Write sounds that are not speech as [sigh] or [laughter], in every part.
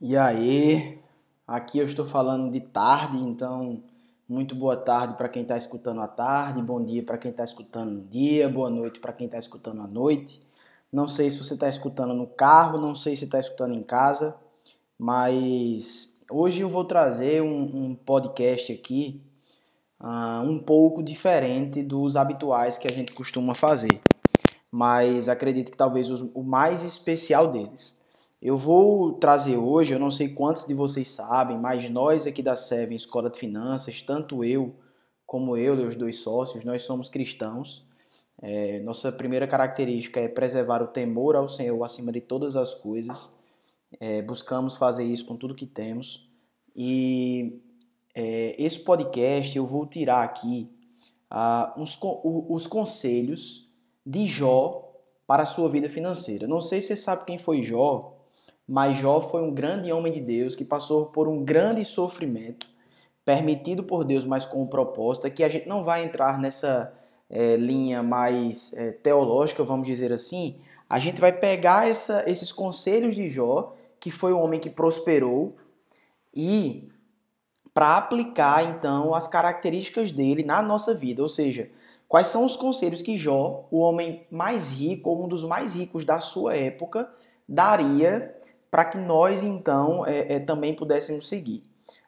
E aí, aqui eu estou falando de tarde, então muito boa tarde para quem está escutando à tarde, bom dia para quem está escutando no dia, boa noite para quem está escutando à noite. Não sei se você está escutando no carro, não sei se está escutando em casa, mas hoje eu vou trazer um, um podcast aqui uh, um pouco diferente dos habituais que a gente costuma fazer, mas acredito que talvez o mais especial deles. Eu vou trazer hoje, eu não sei quantos de vocês sabem, mas nós aqui da Seven Escola de Finanças, tanto eu como eu e os dois sócios, nós somos cristãos. É, nossa primeira característica é preservar o temor ao Senhor acima de todas as coisas. É, buscamos fazer isso com tudo que temos. E é, esse podcast eu vou tirar aqui ah, uns, os conselhos de Jó para a sua vida financeira. Não sei se você sabe quem foi Jó, mas Jó foi um grande homem de Deus que passou por um grande sofrimento, permitido por Deus, mas com proposta, que a gente não vai entrar nessa é, linha mais é, teológica, vamos dizer assim. A gente vai pegar essa, esses conselhos de Jó, que foi um homem que prosperou, e para aplicar então as características dele na nossa vida, ou seja, quais são os conselhos que Jó, o homem mais rico, um dos mais ricos da sua época, daria para que nós então é, é, também pudéssemos seguir.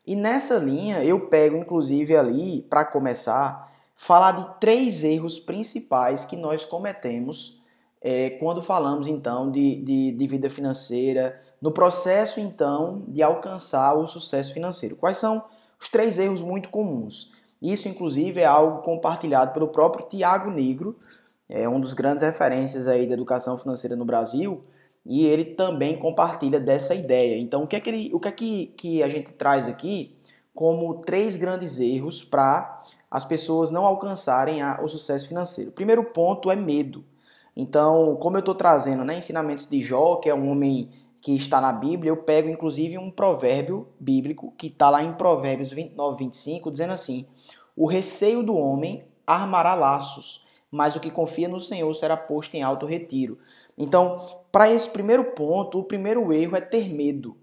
E nessa linha eu pego inclusive ali, para começar, falar de três erros principais que nós cometemos é, quando falamos então de, de, de vida financeira, no processo então de alcançar o sucesso financeiro. Quais são os três erros muito comuns? Isso, inclusive, é algo compartilhado pelo próprio Tiago Negro, é um dos grandes referências aí da educação financeira no Brasil, e ele também compartilha dessa ideia. Então, o que é que, ele, o que, é que, que a gente traz aqui como três grandes erros para as pessoas não alcançarem a, o sucesso financeiro? O primeiro ponto é medo. Então, como eu estou trazendo né, ensinamentos de Jó, que é um homem que está na Bíblia, eu pego inclusive um provérbio bíblico que está lá em Provérbios 29, 25, dizendo assim: O receio do homem armará laços, mas o que confia no Senhor será posto em alto retiro. Então, para esse primeiro ponto, o primeiro erro é ter medo.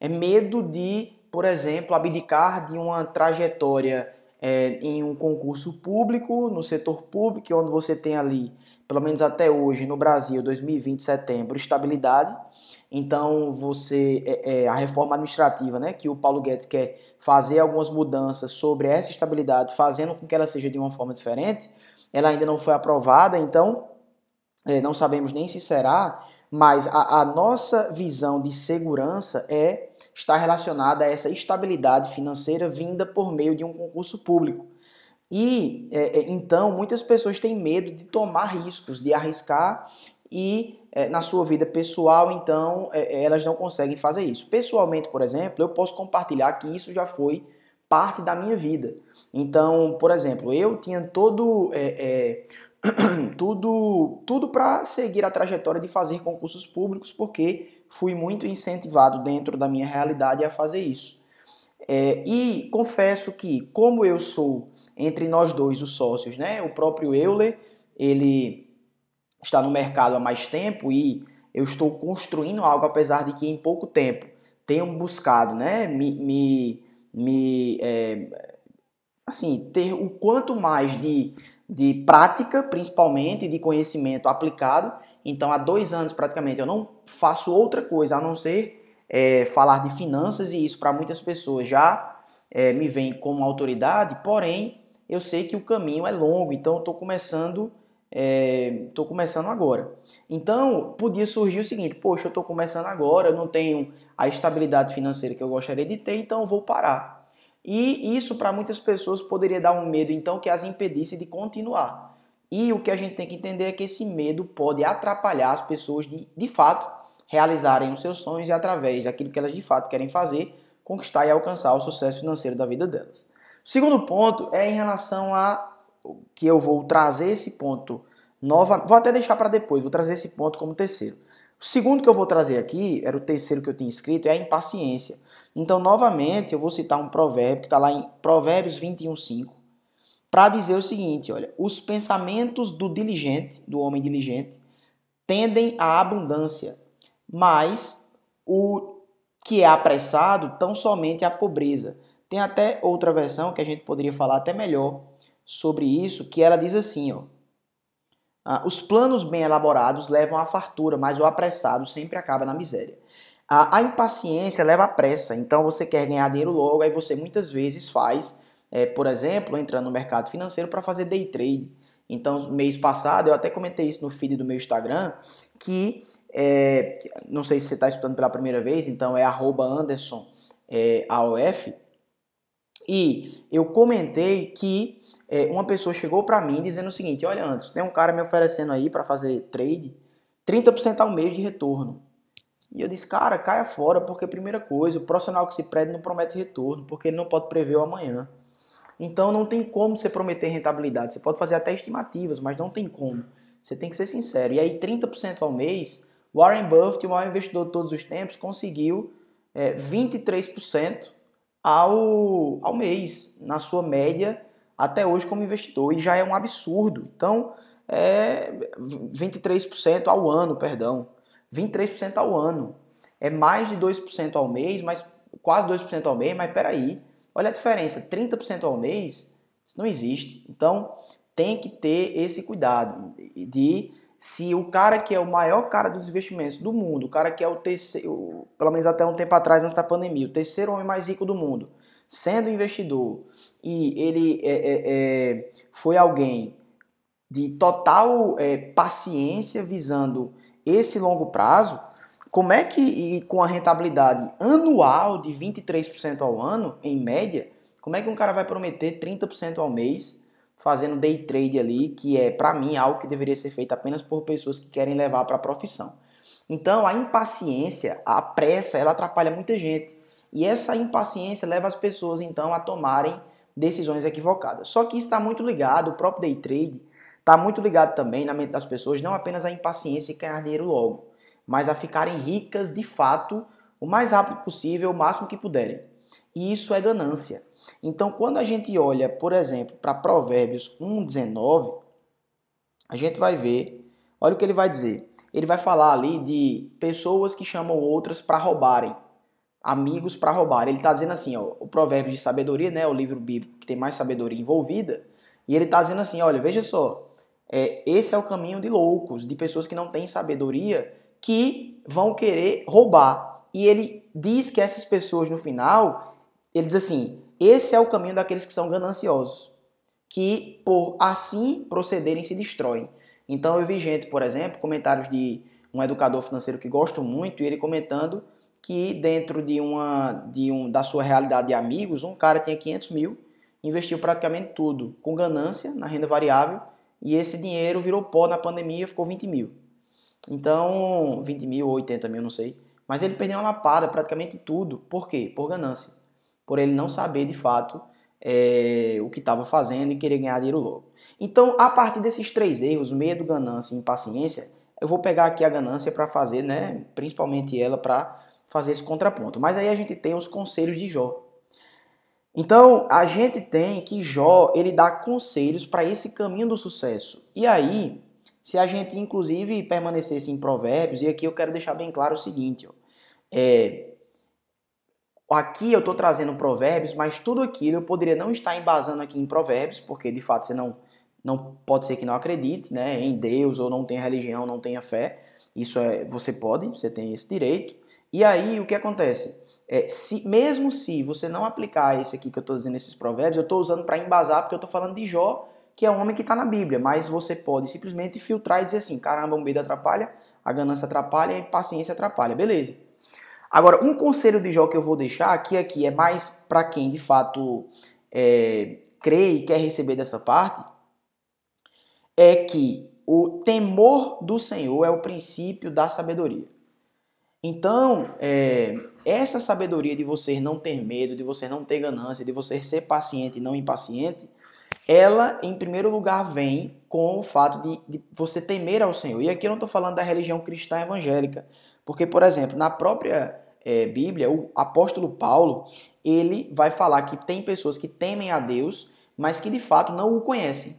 É medo de, por exemplo, abdicar de uma trajetória é, em um concurso público, no setor público, onde você tem ali, pelo menos até hoje, no Brasil, 2020, setembro, estabilidade. Então, você é, é, a reforma administrativa, né, que o Paulo Guedes quer fazer algumas mudanças sobre essa estabilidade, fazendo com que ela seja de uma forma diferente, ela ainda não foi aprovada, então é, não sabemos nem se será, mas a, a nossa visão de segurança é está relacionada a essa estabilidade financeira vinda por meio de um concurso público. E é, é, então muitas pessoas têm medo de tomar riscos, de arriscar e é, na sua vida pessoal, então é, é, elas não conseguem fazer isso. Pessoalmente, por exemplo, eu posso compartilhar que isso já foi parte da minha vida. Então, por exemplo, eu tinha todo é, [clears throat] tudo, tudo para seguir a trajetória de fazer concursos públicos, porque fui muito incentivado dentro da minha realidade a fazer isso. É, e confesso que, como eu sou entre nós dois os sócios, né, o próprio Euler, ele está no mercado há mais tempo e eu estou construindo algo, apesar de que em pouco tempo tenho buscado né, me, me, me é, assim, ter o quanto mais de de prática, principalmente, de conhecimento aplicado. Então, há dois anos praticamente eu não faço outra coisa a não ser é, falar de finanças e isso para muitas pessoas já é, me vem como autoridade. Porém, eu sei que o caminho é longo, então estou começando, estou é, começando agora. Então, podia surgir o seguinte: poxa, eu estou começando agora, eu não tenho a estabilidade financeira que eu gostaria de ter, então eu vou parar. E isso para muitas pessoas poderia dar um medo então que as impedisse de continuar. E o que a gente tem que entender é que esse medo pode atrapalhar as pessoas de, de fato, realizarem os seus sonhos e através daquilo que elas de fato querem fazer, conquistar e alcançar o sucesso financeiro da vida delas. O segundo ponto é em relação a que eu vou trazer esse ponto nova, vou até deixar para depois, vou trazer esse ponto como terceiro. O segundo que eu vou trazer aqui, era o terceiro que eu tinha escrito, é a impaciência. Então, novamente, eu vou citar um provérbio que está lá em Provérbios 21, 5, para dizer o seguinte: olha, os pensamentos do diligente, do homem diligente, tendem à abundância, mas o, que é apressado tão somente a pobreza. Tem até outra versão que a gente poderia falar até melhor sobre isso, que ela diz assim, ó. Ah, os planos bem elaborados levam à fartura, mas o apressado sempre acaba na miséria. A, a, impaciência leva à pressa, então você quer ganhar dinheiro logo, aí você muitas vezes faz, é, por exemplo, entrando no mercado financeiro para fazer day trade. Então, mês passado, eu até comentei isso no feed do meu Instagram, que é, não sei se você está estudando pela primeira vez, então é Anderson é, AOF, e eu comentei que é, uma pessoa chegou para mim dizendo o seguinte: olha, antes, tem um cara me oferecendo aí para fazer trade 30% ao mês de retorno. E eu disse, cara, caia fora, porque primeira coisa, o profissional que se prende não promete retorno, porque ele não pode prever o amanhã. Então não tem como você prometer rentabilidade. Você pode fazer até estimativas, mas não tem como. Você tem que ser sincero. E aí, 30% ao mês, Warren Buffett, o maior investidor de todos os tempos, conseguiu é, 23% ao, ao mês, na sua média até hoje como investidor, e já é um absurdo. Então, é 23% ao ano, perdão. 23% ao ano. É mais de 2% ao mês, mas quase 2% ao mês, mas peraí. Olha a diferença, 30% ao mês, isso não existe. Então, tem que ter esse cuidado de se o cara que é o maior cara dos investimentos do mundo, o cara que é o terceiro, pelo menos até um tempo atrás, antes da pandemia, o terceiro homem mais rico do mundo, sendo investidor, e ele é, é, é, foi alguém de total é, paciência visando esse longo prazo, como é que, e com a rentabilidade anual de 23% ao ano, em média, como é que um cara vai prometer 30% ao mês fazendo day trade ali, que é, para mim, algo que deveria ser feito apenas por pessoas que querem levar para a profissão. Então, a impaciência, a pressa, ela atrapalha muita gente. E essa impaciência leva as pessoas, então, a tomarem decisões equivocadas. Só que está muito ligado, o próprio day trade está muito ligado também na mente das pessoas, não apenas à impaciência e ganhar dinheiro logo, mas a ficarem ricas de fato o mais rápido possível, o máximo que puderem. E isso é ganância. Então, quando a gente olha, por exemplo, para Provérbios 1,19, a gente vai ver, olha o que ele vai dizer. Ele vai falar ali de pessoas que chamam outras para roubarem amigos para roubar. Ele está dizendo assim, ó, o provérbio de sabedoria, né, o livro bíblico que tem mais sabedoria envolvida, e ele está dizendo assim, olha, veja só, é, esse é o caminho de loucos, de pessoas que não têm sabedoria, que vão querer roubar. E ele diz que essas pessoas no final, ele diz assim, esse é o caminho daqueles que são gananciosos, que por assim procederem se destroem. Então eu vi gente, por exemplo, comentários de um educador financeiro que gosto muito, e ele comentando que dentro de uma de um, da sua realidade de amigos, um cara tinha 500 mil, investiu praticamente tudo com ganância na renda variável e esse dinheiro virou pó na pandemia, ficou 20 mil. Então, 20 mil ou 80 mil, não sei. Mas ele perdeu uma lapada, praticamente tudo. Por quê? Por ganância. Por ele não saber de fato é, o que estava fazendo e querer ganhar dinheiro logo. Então, a partir desses três erros, medo, ganância e impaciência, eu vou pegar aqui a ganância para fazer, né, principalmente ela para fazer esse contraponto. Mas aí a gente tem os conselhos de Jó. Então, a gente tem que Jó, ele dá conselhos para esse caminho do sucesso. E aí, se a gente inclusive permanecesse em Provérbios, e aqui eu quero deixar bem claro o seguinte, ó, é, aqui eu estou trazendo Provérbios, mas tudo aquilo eu poderia não estar embasando aqui em Provérbios, porque de fato você não, não pode ser que não acredite né, em Deus, ou não tenha religião, não tenha fé. Isso é, você pode, você tem esse direito. E aí o que acontece? É, se, mesmo se você não aplicar esse aqui que eu estou dizendo, esses provérbios, eu estou usando para embasar porque eu estou falando de Jó, que é um homem que está na Bíblia, mas você pode simplesmente filtrar e dizer assim: caramba, o medo atrapalha, a ganância atrapalha, a impaciência atrapalha. Beleza. Agora, um conselho de Jó que eu vou deixar aqui, aqui é mais para quem de fato é, crê e quer receber dessa parte, é que o temor do Senhor é o princípio da sabedoria. Então, é, essa sabedoria de você não ter medo, de você não ter ganância, de você ser paciente e não impaciente, ela, em primeiro lugar, vem com o fato de, de você temer ao Senhor. E aqui eu não estou falando da religião cristã evangélica, porque, por exemplo, na própria é, Bíblia, o apóstolo Paulo, ele vai falar que tem pessoas que temem a Deus, mas que de fato não o conhecem.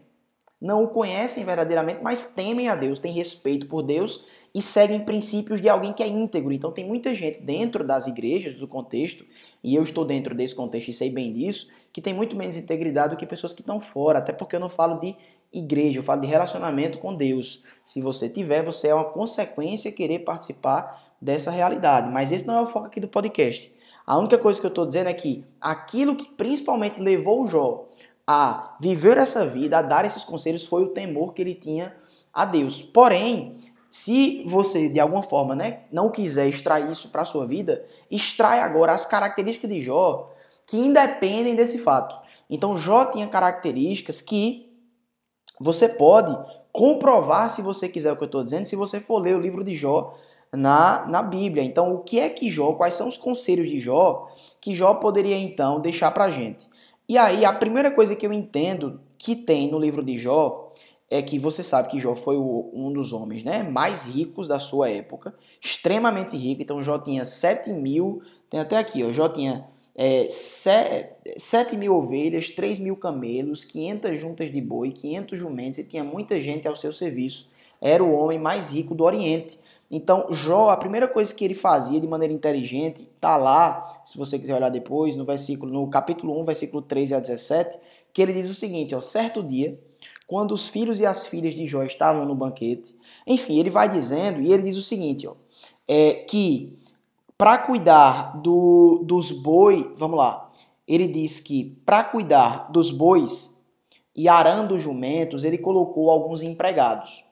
Não o conhecem verdadeiramente, mas temem a Deus, têm respeito por Deus e seguem princípios de alguém que é íntegro. Então tem muita gente dentro das igrejas, do contexto, e eu estou dentro desse contexto e sei bem disso, que tem muito menos integridade do que pessoas que estão fora, até porque eu não falo de igreja, eu falo de relacionamento com Deus. Se você tiver, você é uma consequência querer participar dessa realidade. Mas esse não é o foco aqui do podcast. A única coisa que eu estou dizendo é que aquilo que principalmente levou o Jó a viver essa vida, a dar esses conselhos, foi o temor que ele tinha a Deus. Porém, se você de alguma forma né, não quiser extrair isso para a sua vida, extrai agora as características de Jó que independem desse fato. Então, Jó tinha características que você pode comprovar, se você quiser o que eu estou dizendo, se você for ler o livro de Jó na, na Bíblia. Então, o que é que Jó, quais são os conselhos de Jó que Jó poderia então deixar para gente? E aí, a primeira coisa que eu entendo que tem no livro de Jó é que você sabe que Jó foi o, um dos homens né, mais ricos da sua época, extremamente rico. Então, Jó tinha 7 mil, tem até aqui, ó, Jó tinha é, 7 mil ovelhas, 3 mil camelos, 500 juntas de boi, 500 jumentos e tinha muita gente ao seu serviço. Era o homem mais rico do Oriente. Então, Jó, a primeira coisa que ele fazia de maneira inteligente, tá lá, se você quiser olhar depois, no versículo, no capítulo 1, versículo 13 a 17, que ele diz o seguinte, ó, certo dia, quando os filhos e as filhas de Jó estavam no banquete, enfim, ele vai dizendo, e ele diz o seguinte, ó, é, que para cuidar do, dos bois, vamos lá, ele diz que para cuidar dos bois e arando os jumentos, ele colocou alguns empregados.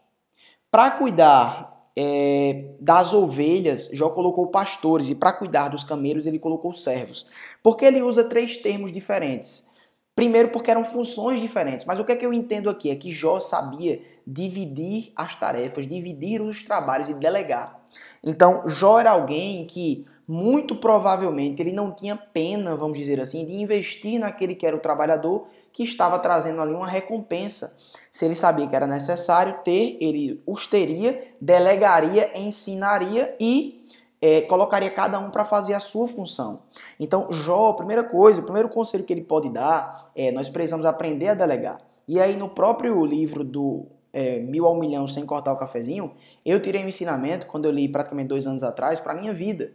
Para cuidar é, das ovelhas, Jó colocou pastores, e para cuidar dos camelos, ele colocou servos. Porque ele usa três termos diferentes. Primeiro, porque eram funções diferentes. Mas o que é que eu entendo aqui? É que Jó sabia dividir as tarefas, dividir os trabalhos e delegar. Então, Jó era alguém que muito provavelmente ele não tinha pena, vamos dizer assim, de investir naquele que era o trabalhador que estava trazendo ali uma recompensa. Se ele sabia que era necessário ter, ele os teria, delegaria, ensinaria e é, colocaria cada um para fazer a sua função. Então, Jó, a primeira coisa, o primeiro conselho que ele pode dar é nós precisamos aprender a delegar. E aí, no próprio livro do é, Mil ao Milhão Sem Cortar o Cafezinho, eu tirei um ensinamento, quando eu li praticamente dois anos atrás, para a minha vida,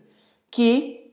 que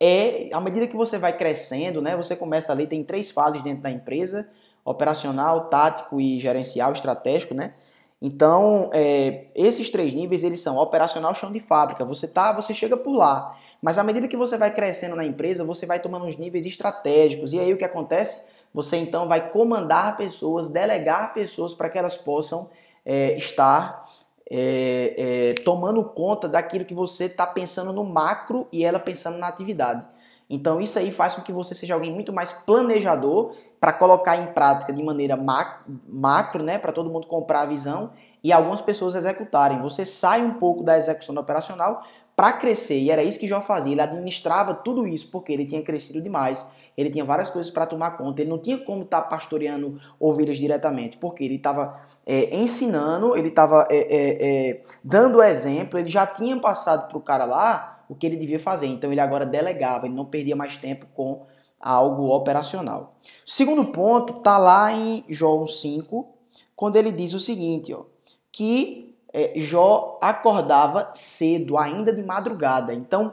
é, à medida que você vai crescendo, né, você começa ali, tem três fases dentro da empresa, operacional, tático e gerencial, estratégico, né? Então, é, esses três níveis, eles são operacional, chão de fábrica. Você tá, você chega por lá. Mas à medida que você vai crescendo na empresa, você vai tomando os níveis estratégicos. E aí o que acontece? Você então vai comandar pessoas, delegar pessoas para que elas possam é, estar é, é, tomando conta daquilo que você está pensando no macro e ela pensando na atividade. Então isso aí faz com que você seja alguém muito mais planejador para colocar em prática de maneira macro, né, para todo mundo comprar a visão e algumas pessoas executarem. Você sai um pouco da execução operacional para crescer, e era isso que Jó fazia. Ele administrava tudo isso porque ele tinha crescido demais. Ele tinha várias coisas para tomar conta. Ele não tinha como estar tá pastoreando ovelhas diretamente, porque ele estava é, ensinando, ele estava é, é, é, dando exemplo, ele já tinha passado para o cara lá o que ele devia fazer. Então ele agora delegava, ele não perdia mais tempo com algo operacional. O segundo ponto está lá em Jó 5, quando ele diz o seguinte, ó, que é, Jó acordava cedo, ainda de madrugada. Então,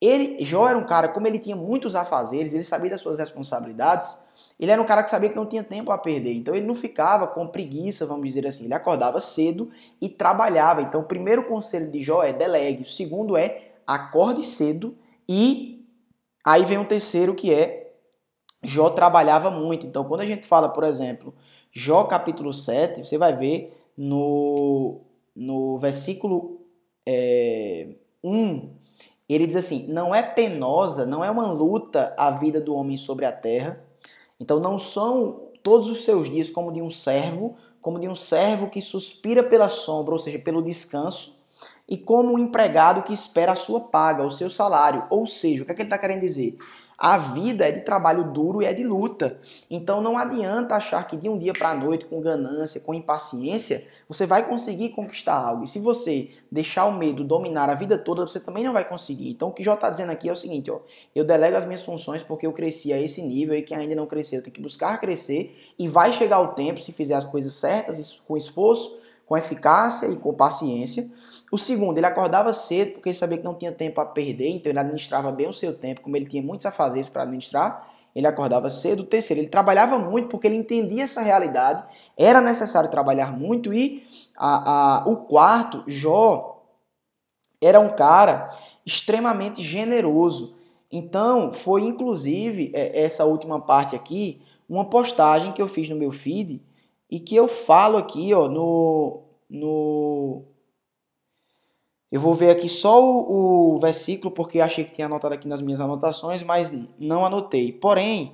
ele, Jó era um cara, como ele tinha muitos afazeres, ele sabia das suas responsabilidades, ele era um cara que sabia que não tinha tempo a perder. Então ele não ficava com preguiça, vamos dizer assim. Ele acordava cedo e trabalhava. Então o primeiro conselho de Jó é delegue. O segundo é acorde cedo e Aí vem um terceiro que é Jó trabalhava muito. Então, quando a gente fala, por exemplo, Jó capítulo 7, você vai ver no, no versículo é, 1, ele diz assim: Não é penosa, não é uma luta a vida do homem sobre a terra. Então, não são todos os seus dias como de um servo, como de um servo que suspira pela sombra, ou seja, pelo descanso e como um empregado que espera a sua paga, o seu salário. Ou seja, o que, é que ele está querendo dizer? A vida é de trabalho duro e é de luta. Então não adianta achar que de um dia para a noite, com ganância, com impaciência, você vai conseguir conquistar algo. E se você deixar o medo dominar a vida toda, você também não vai conseguir. Então o que Jó está dizendo aqui é o seguinte: ó, eu delego as minhas funções porque eu cresci a esse nível e quem ainda não cresceu tem que buscar crescer. E vai chegar o tempo, se fizer as coisas certas, com esforço, com eficácia e com paciência, O segundo, ele acordava cedo porque ele sabia que não tinha tempo a perder, então ele administrava bem o seu tempo, como ele tinha muitos afazeres para administrar, ele acordava cedo. O terceiro, ele trabalhava muito porque ele entendia essa realidade, era necessário trabalhar muito. E a, a, o quarto, Jó, era um cara extremamente generoso. Então, foi inclusive é, essa última parte aqui, uma postagem que eu fiz no meu feed e que eu falo aqui ó, no, no eu vou ver aqui só o, o, versículo, porque achei que tinha anotado aqui nas minhas anotações, mas não anotei. Porém,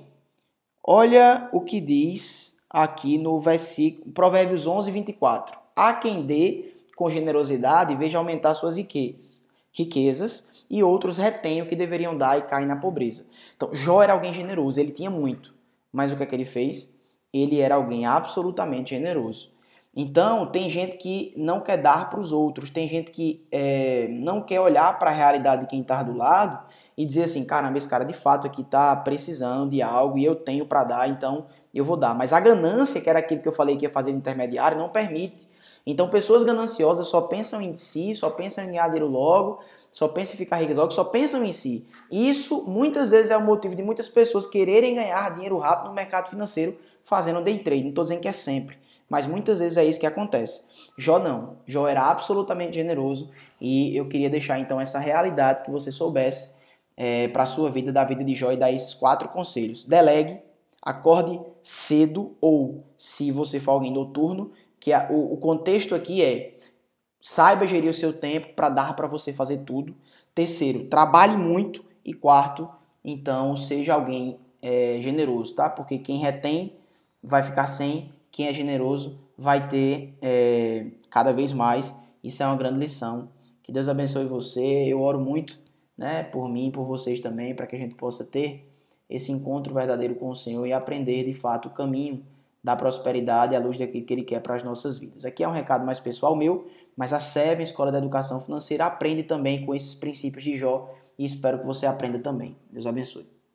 olha o que diz aqui no versículo, Provérbios 11, 24. Há quem dê com generosidade veja aumentar suas riquezas, riquezas e outros retêm o que deveriam dar e caem na pobreza. Então, Jó era alguém generoso, ele tinha muito. Mas o que é que ele fez? Ele era alguém absolutamente generoso. Então, tem gente que não quer dar para os outros, tem gente que é, não quer olhar para a realidade de quem está do lado e dizer assim: caramba, esse cara de fato aqui está precisando de algo e eu tenho para dar, então eu vou dar. Mas a ganância, que era aquilo que eu falei que ia fazer intermediário, não permite. Então, pessoas gananciosas só pensam em si, só pensam em ganhar dinheiro logo, só pensam em ficar ricas logo, só pensam em si. Isso muitas vezes é o motivo de muitas pessoas quererem ganhar dinheiro rápido no mercado financeiro fazendo day trade. Não estou dizendo que é sempre mas muitas vezes é isso que acontece. Jó não. Jó era absolutamente generoso e eu queria deixar então essa realidade que você soubesse é, para a sua vida, da vida de Jó e dar esses quatro conselhos. Delegue, acorde cedo ou, se você for alguém noturno, que a, o, o contexto aqui é saiba gerir o seu tempo para dar para você fazer tudo. Terceiro, trabalhe muito. E quarto, então seja alguém é, generoso, tá? Porque quem retém vai ficar sem quem é generoso vai ter é, cada vez mais. Isso é uma grande lição. Que Deus abençoe você. Eu oro muito né, por mim e por vocês também, para que a gente possa ter esse encontro verdadeiro com o Senhor e aprender de fato o caminho da prosperidade à luz daquilo que Ele quer para as nossas vidas. Aqui é um recado mais pessoal meu, mas a Seven, Escola da Educação Financeira, aprende também com esses princípios de Jó e espero que você aprenda também. Deus abençoe.